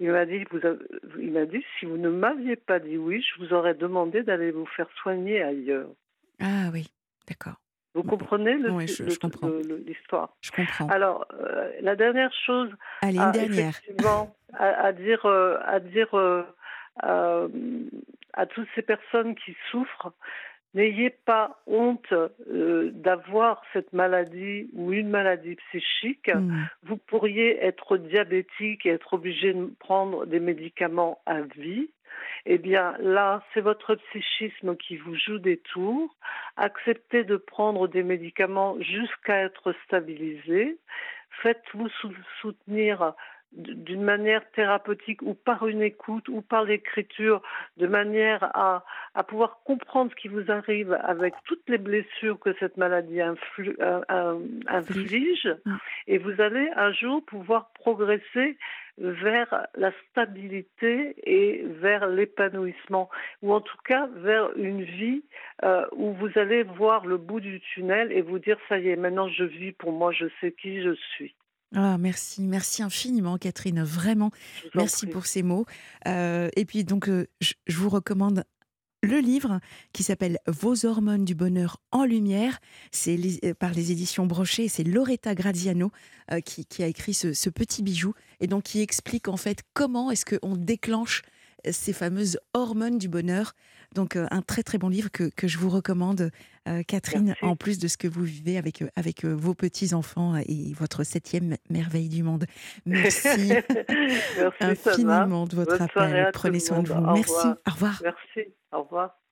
Il m'a dit, vous avez- il m'a dit, si vous ne m'aviez pas dit oui, je vous aurais demandé d'aller vous faire soigner ailleurs. Ah oui, d'accord. Vous comprenez le- Oui, je- le- je comprends. le- le- l'histoire? Je comprends. Alors, euh, la dernière chose Allez, une à, dernière. effectivement, à, à dire, euh, à, dire euh, euh, à toutes ces personnes qui souffrent, n'ayez pas honte euh, d'avoir cette maladie ou une maladie psychique. Mm. Vous pourriez être diabétique et être obligé de prendre des médicaments à vie. Eh bien, là, c'est votre psychisme qui vous joue des tours. Acceptez de prendre des médicaments jusqu'à être stabilisé. Faites-vous sou- soutenir d'une manière thérapeutique ou par une écoute ou par l'écriture, de manière à, à pouvoir comprendre ce qui vous arrive avec toutes les blessures que cette maladie influ, euh, euh, inflige, Mm. et vous allez un jour pouvoir progresser vers la stabilité et vers l'épanouissement, ou en tout cas vers une vie euh, où vous allez voir le bout du tunnel et vous dire ça y est, maintenant je vis pour moi, je sais qui je suis. Ah, merci, merci infiniment, Catherine. Vraiment, merci prie. pour ces mots. Euh, et puis, donc, euh, je, je vous recommande le livre qui s'appelle Vos hormones du bonheur en lumière. C'est euh, par les éditions Brochet. C'est Loretta Graziano euh, qui, qui a écrit ce, ce petit bijou et donc qui explique en fait comment est-ce qu'on déclenche ces fameuses hormones du bonheur. Donc, euh, un très très bon livre que, que je vous recommande, euh, Catherine, Merci. en plus de ce que vous vivez avec, euh, avec vos petits-enfants et votre septième merveille du monde. Merci infiniment de votre Bonne appel. Prenez soin de vous. Au Merci. Au revoir. Merci. Au revoir.